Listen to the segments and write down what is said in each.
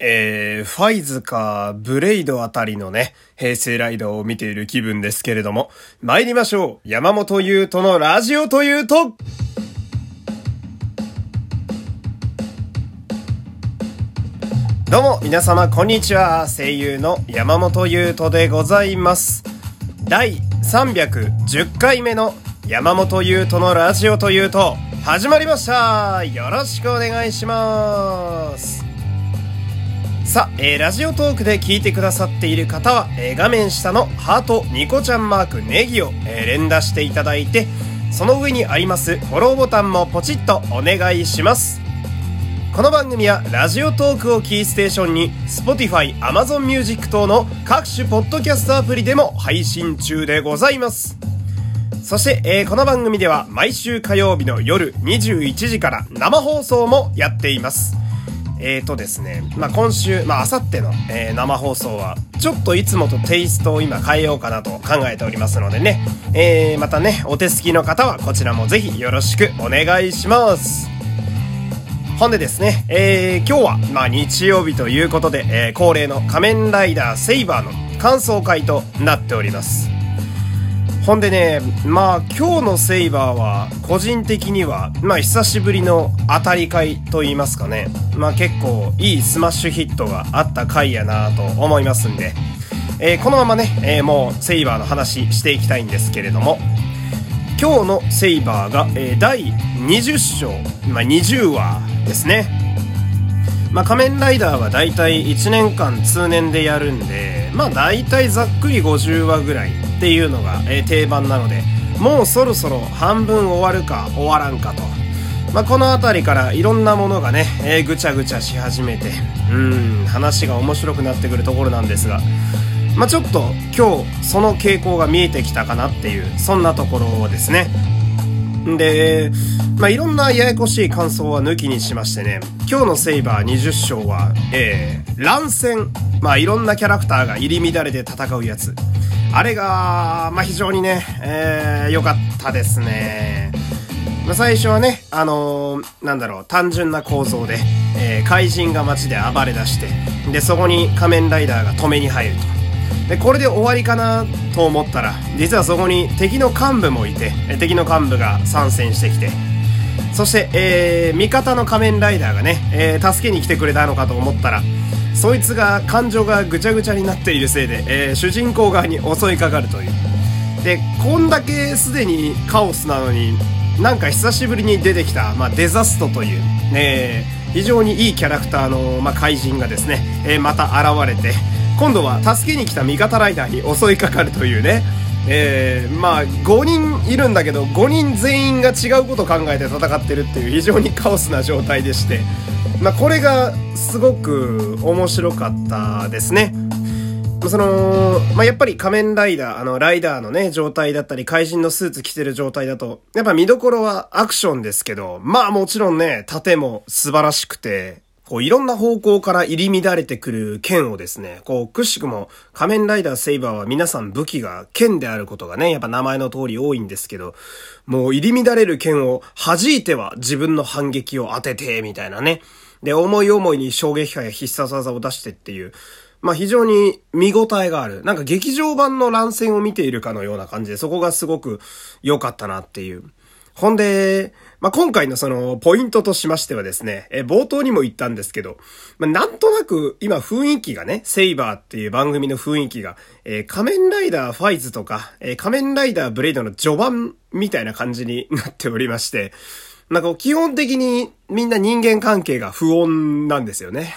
えー、ファイズかブレイドあたりのね、平成ライダーを見ている気分ですけれども、参りましょう山本優斗のラジオというとどうも、皆様、こんにちは。声優の山本優斗でございます。第310回目の山本優斗のラジオというと、始まりましたよろしくお願いしますさあ、えー、ラジオトークで聞いてくださっている方は、えー、画面下のハートニコちゃんマークネギを、えー、連打していただいて、その上にありますフォローボタンもポチッとお願いします。この番組はラジオトークをキーステーションに Spotify、Amazon Music 等の各種ポッドキャストアプリでも配信中でございます。そして、えー、この番組では毎週火曜日の夜21時から生放送もやっています。えーとですね、まあ、今週、まあ、明後日の、えー、生放送は、ちょっといつもとテイストを今変えようかなと考えておりますのでね、えー、またね、お手すきの方はこちらもぜひよろしくお願いします。ほんでですね、えー、今日は、まあ、日曜日ということで、えー、恒例の仮面ライダーセイバーの感想会となっております。ほんでね、まあ今日のセイバーは個人的には、まあ久しぶりの当たり回と言いますかね。まあ結構いいスマッシュヒットがあった回やなと思いますんで、えー、このままね、えー、もうセイバーの話していきたいんですけれども、今日のセイバーが、えー、第20章、まあ20話ですね。まあ仮面ライダーはだいたい1年間通年でやるんで、まあだいたいざっくり50話ぐらいっていうのが、定番なのでもうそろそろ半分終わるか終わらんかと、まあ、この辺りからいろんなものがね、ぐちゃぐちゃし始めてうん話が面白くなってくるところなんですがまあ、ちょっと今日その傾向が見えてきたかなっていうそんなところですねで、まあ、いろんなややこしい感想は抜きにしましてね、今日のセイバー20章は、えー、乱戦。まあ、いろんなキャラクターが入り乱れて戦うやつ。あれが、まあ、非常にね、えー、良かったですね。まあ、最初はね、あのー、なんだろう、単純な構造で、えー、怪人が街で暴れ出して、で、そこに仮面ライダーが止めに入ると。で、これで終わりかなと思ったら、実はそこに敵の幹部もいて、敵の幹部が参戦してきて、そして、えー、味方の仮面ライダーがね、えー、助けに来てくれたのかと思ったら、そいつが感情がぐちゃぐちゃになっているせいで、えー、主人公側に襲いかかるという。で、こんだけすでにカオスなのに、なんか久しぶりに出てきた、まあ、デザストという、えー、非常にいいキャラクターの、まあ、怪人がですね、えー、また現れて、今度は助けに来た味方ライダーに襲いかかるというね、えー、まあ、5人いるんだけど、5人全員が違うことを考えて戦ってるっていう非常にカオスな状態でして、まあ、これがすごく面白かったですね。その、まあ、やっぱり仮面ライダー、あの、ライダーのね、状態だったり、怪人のスーツ着てる状態だと、やっぱ見どころはアクションですけど、まあもちろんね、盾も素晴らしくて、こういろんな方向から入り乱れてくる剣をですね、こうくしくも仮面ライダーセイバーは皆さん武器が剣であることがね、やっぱ名前の通り多いんですけど、もう入り乱れる剣を弾いては自分の反撃を当てて、みたいなね。で、思い思いに衝撃波や必殺技を出してっていう、まあ非常に見応えがある。なんか劇場版の乱戦を見ているかのような感じで、そこがすごく良かったなっていう。ほんで、まあ、今回のその、ポイントとしましてはですね、え、冒頭にも言ったんですけど、まあ、なんとなく今雰囲気がね、セイバーっていう番組の雰囲気が、えー、仮面ライダーファイズとか、えー、仮面ライダーブレイドの序盤みたいな感じになっておりまして、なんか基本的にみんな人間関係が不穏なんですよね。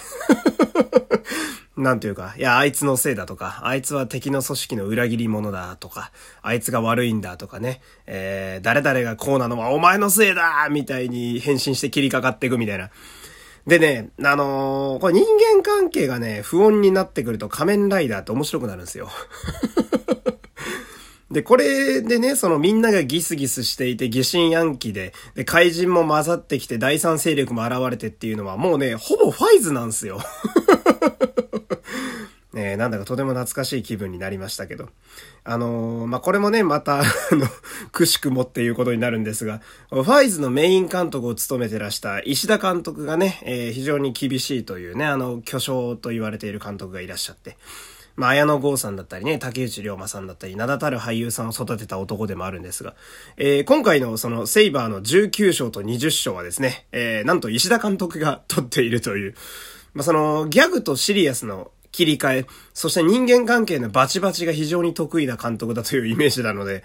なんていうか、いや、あいつのせいだとか、あいつは敵の組織の裏切り者だとか、あいつが悪いんだとかね、えー、誰々がこうなのはお前のせいだみたいに変身して切りかかっていくみたいな。でね、あのー、これ人間関係がね、不穏になってくると仮面ライダーって面白くなるんですよ。で、これでね、そのみんながギスギスしていて疑心暗鬼で、で、怪人も混ざってきて第三勢力も現れてっていうのはもうね、ほぼファイズなんですよ。え、なんだかとても懐かしい気分になりましたけど。あのー、まあ、これもね、また、あの、くしくもっていうことになるんですが、ファイズのメイン監督を務めてらした石田監督がね、えー、非常に厳しいというね、あの、巨匠と言われている監督がいらっしゃって、まあ、綾野剛さんだったりね、竹内涼真さんだったり、名だたる俳優さんを育てた男でもあるんですが、えー、今回のそのセイバーの19章と20章はですね、えー、なんと石田監督が撮っているという、まあ、その、ギャグとシリアスの切り替え、そして人間関係のバチバチが非常に得意な監督だというイメージなので、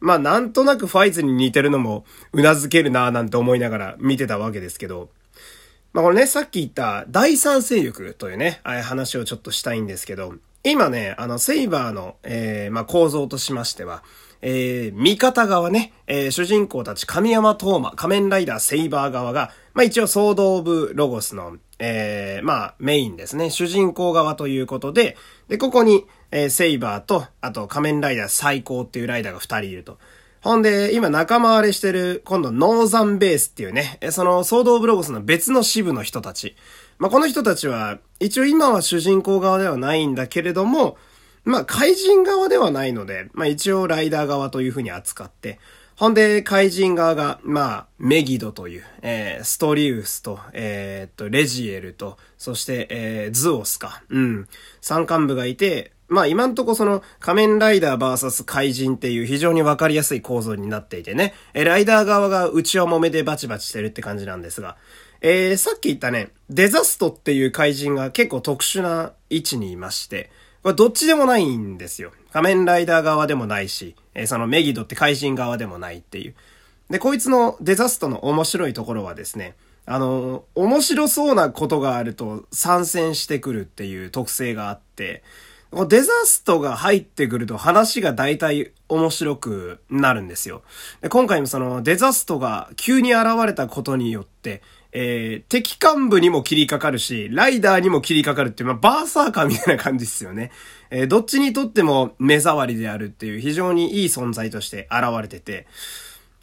まあなんとなくファイズに似てるのも頷けるなぁなんて思いながら見てたわけですけど、まあこれね、さっき言った第三勢力というね、話をちょっとしたいんですけど、今ね、あの、セイバーの、えー、まあ構造としましては、えー、味方側ね、えー、主人公たち神山東馬、仮面ライダーセイバー側が、まあ一応、ソード・オブ・ロゴスの、えー、まあ、メインですね。主人公側ということで、で、ここに、えー、セイバーと、あと、仮面ライダー最高っていうライダーが二人いると。ほんで、今仲間割れしてる、今度、ノーザンベースっていうね、その、ソード・オブ・ロゴスの別の支部の人たち。まあ、この人たちは、一応今は主人公側ではないんだけれども、まあ、怪人側ではないので、まあ一応ライダー側というふうに扱って、ほんで、怪人側が、まあ、メギドという、えー、ストリウスと、えー、っと、レジエルと、そして、えー、ズオスか。うん。三幹部がいて、まあ今んとこその仮面ライダー VS 怪人っていう非常にわかりやすい構造になっていてね、えライダー側が内輪もめでバチバチしてるって感じなんですが、えー、さっき言ったね、デザストっていう怪人が結構特殊な位置にいまして、これどっちでもないんですよ。仮面ライダー側でもないし、えー、そのメギドって怪人側でもないっていう。で、こいつのデザストの面白いところはですね、あの、面白そうなことがあると参戦してくるっていう特性があって、デザストが入ってくると話が大体面白くなるんですよ。で今回もそのデザストが急に現れたことによって、えー、敵幹部にも切りかかるし、ライダーにも切りかかるっていう、まあ、バーサーカーみたいな感じですよね。えー、どっちにとっても目障りであるっていう非常にいい存在として現れてて、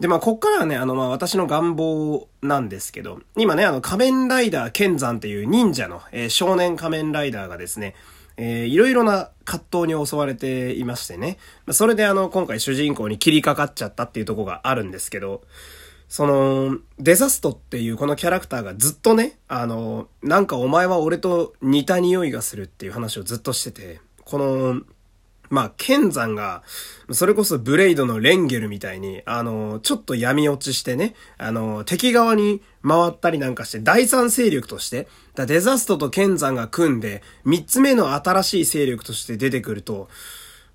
で、まあ、こっからはね、あの、まあ、私の願望なんですけど、今ね、あの、仮面ライダー剣山っていう忍者の、えー、少年仮面ライダーがですね、えー、いろいろな葛藤に襲われていましてね。それであの、今回主人公に切りかかっちゃったっていうとこがあるんですけど、その、デザストっていうこのキャラクターがずっとね、あの、なんかお前は俺と似た匂いがするっていう話をずっとしてて、この、まあ、剣山が、それこそブレイドのレンゲルみたいに、あの、ちょっと闇落ちしてね、あの、敵側に回ったりなんかして、第三勢力として、だデザストと剣山が組んで、三つ目の新しい勢力として出てくると、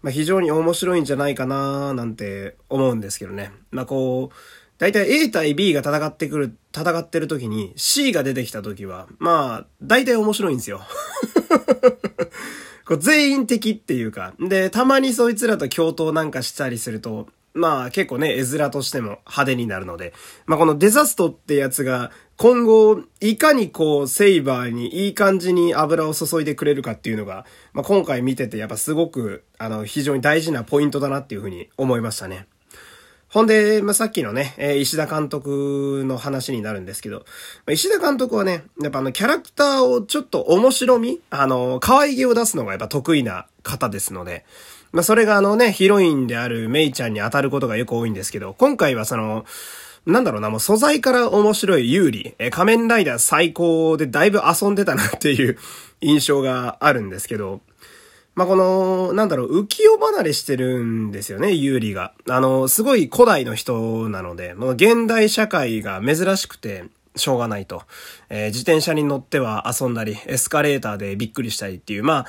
まあ、非常に面白いんじゃないかななんて思うんですけどね。まあ、こう、だいたい A 対 B が戦ってくる、戦ってる時に C が出てきた時は、まあ、だいたい面白いんですよ。こう全員敵っていうか、で、たまにそいつらと共闘なんかしたりすると、まあ結構ね、絵面としても派手になるので、まあこのデザストってやつが今後いかにこうセイバーにいい感じに油を注いでくれるかっていうのが、まあ今回見ててやっぱすごくあの非常に大事なポイントだなっていうふうに思いましたね。ほんで、まあ、さっきのね、え、石田監督の話になるんですけど、ま、石田監督はね、やっぱあの、キャラクターをちょっと面白みあの、可愛げを出すのがやっぱ得意な方ですので、まあ、それがあのね、ヒロインであるメイちゃんに当たることがよく多いんですけど、今回はその、なんだろうな、もう素材から面白い有利、え、仮面ライダー最高でだいぶ遊んでたなっていう印象があるんですけど、まあ、この、なんだろう、浮世離れしてるんですよね、有利が。あの、すごい古代の人なので、もう現代社会が珍しくて、しょうがないと。えー、自転車に乗っては遊んだり、エスカレーターでびっくりしたりっていう、まあ、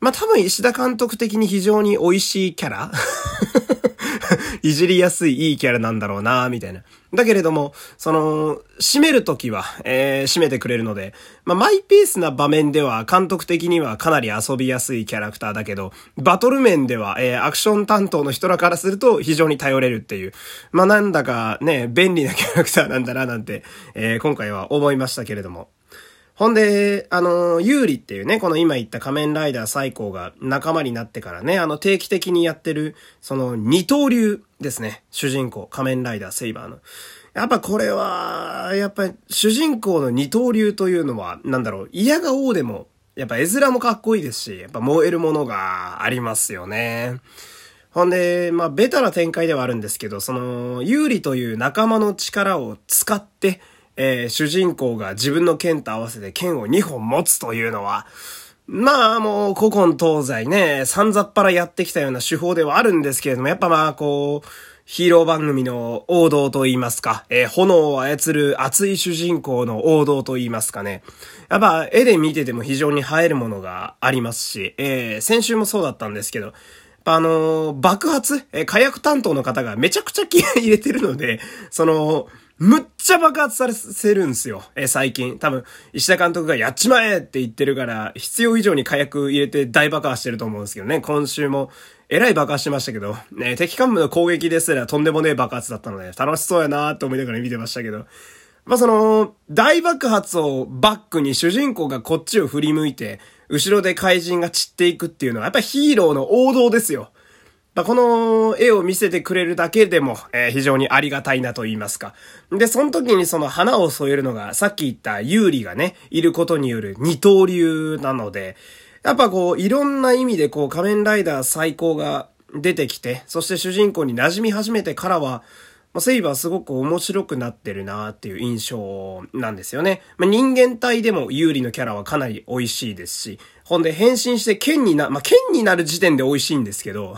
まあ多分石田監督的に非常に美味しいキャラ いじりやすいいいキャラなんだろうなみたいな。だけれども、その、締めるときは、えー、締めてくれるので、まあ、マイペースな場面では監督的にはかなり遊びやすいキャラクターだけど、バトル面では、えー、アクション担当の人らからすると非常に頼れるっていう、まあ、なんだかね、便利なキャラクターなんだななんて、えー、今回は思いましたけれども。ほんで、あの、ユーリっていうね、この今言った仮面ライダー最高が仲間になってからね、あの定期的にやってる、その二刀流ですね。主人公、仮面ライダーセイバーの。やっぱこれは、やっぱり主人公の二刀流というのは、なんだろう、嫌が王でもやっぱ絵面もかっこいいですし、やっぱ燃えるものがありますよね。ほんで、まあ、ベタな展開ではあるんですけど、その、有利という仲間の力を使って、えー、主人公が自分の剣と合わせて剣を2本持つというのは、まあもう古今東西ね、散々っぱらやってきたような手法ではあるんですけれども、やっぱまあこう、ヒーロー番組の王道と言いますか、えー、炎を操る熱い主人公の王道と言いますかね。やっぱ絵で見てても非常に映えるものがありますし、えー、先週もそうだったんですけど、あのー、爆発、え、火薬担当の方がめちゃくちゃ気合い入れてるので、その、むっちゃ爆発させるんすよ。え、最近。多分、石田監督がやっちまえって言ってるから、必要以上に火薬入れて大爆破してると思うんですけどね。今週も、えらい爆発してましたけど、ね、敵幹部の攻撃ですらとんでもねえ爆発だったので、楽しそうやなーって思いながら見てましたけど、まあ、その、大爆発をバックに主人公がこっちを振り向いて、後ろで怪人が散っていくっていうのは、やっぱヒーローの王道ですよ。まあ、この絵を見せてくれるだけでも、えー、非常にありがたいなと言いますか。で、その時にその花を添えるのが、さっき言った有利がね、いることによる二刀流なので、やっぱこう、いろんな意味でこう、仮面ライダー最高が出てきて、そして主人公に馴染み始めてからは、まあ、セイバーすごく面白くなってるなっていう印象なんですよね。まあ、人間体でも有利のキャラはかなり美味しいですし、ほんで変身して剣にな、まあ、剣になる時点で美味しいんですけど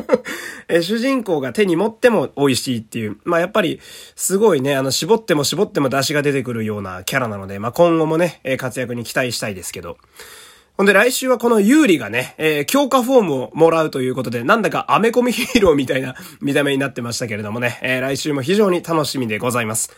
え主人公が手に持っても美味しいっていう、まあ、やっぱり、すごいね、あの、絞っても絞っても出汁が出てくるようなキャラなので、まあ、今後もね、活躍に期待したいですけど。ほんで来週はこの有利がね、えー、強化フォームをもらうということで、なんだかアメコミヒーローみたいな 見た目になってましたけれどもね、えー、来週も非常に楽しみでございます。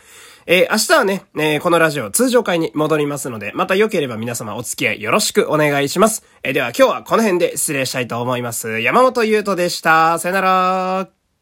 えー、明日はね、えー、このラジオ通常会に戻りますので、また良ければ皆様お付き合いよろしくお願いします。えー、では今日はこの辺で失礼したいと思います。山本優斗でした。さよなら。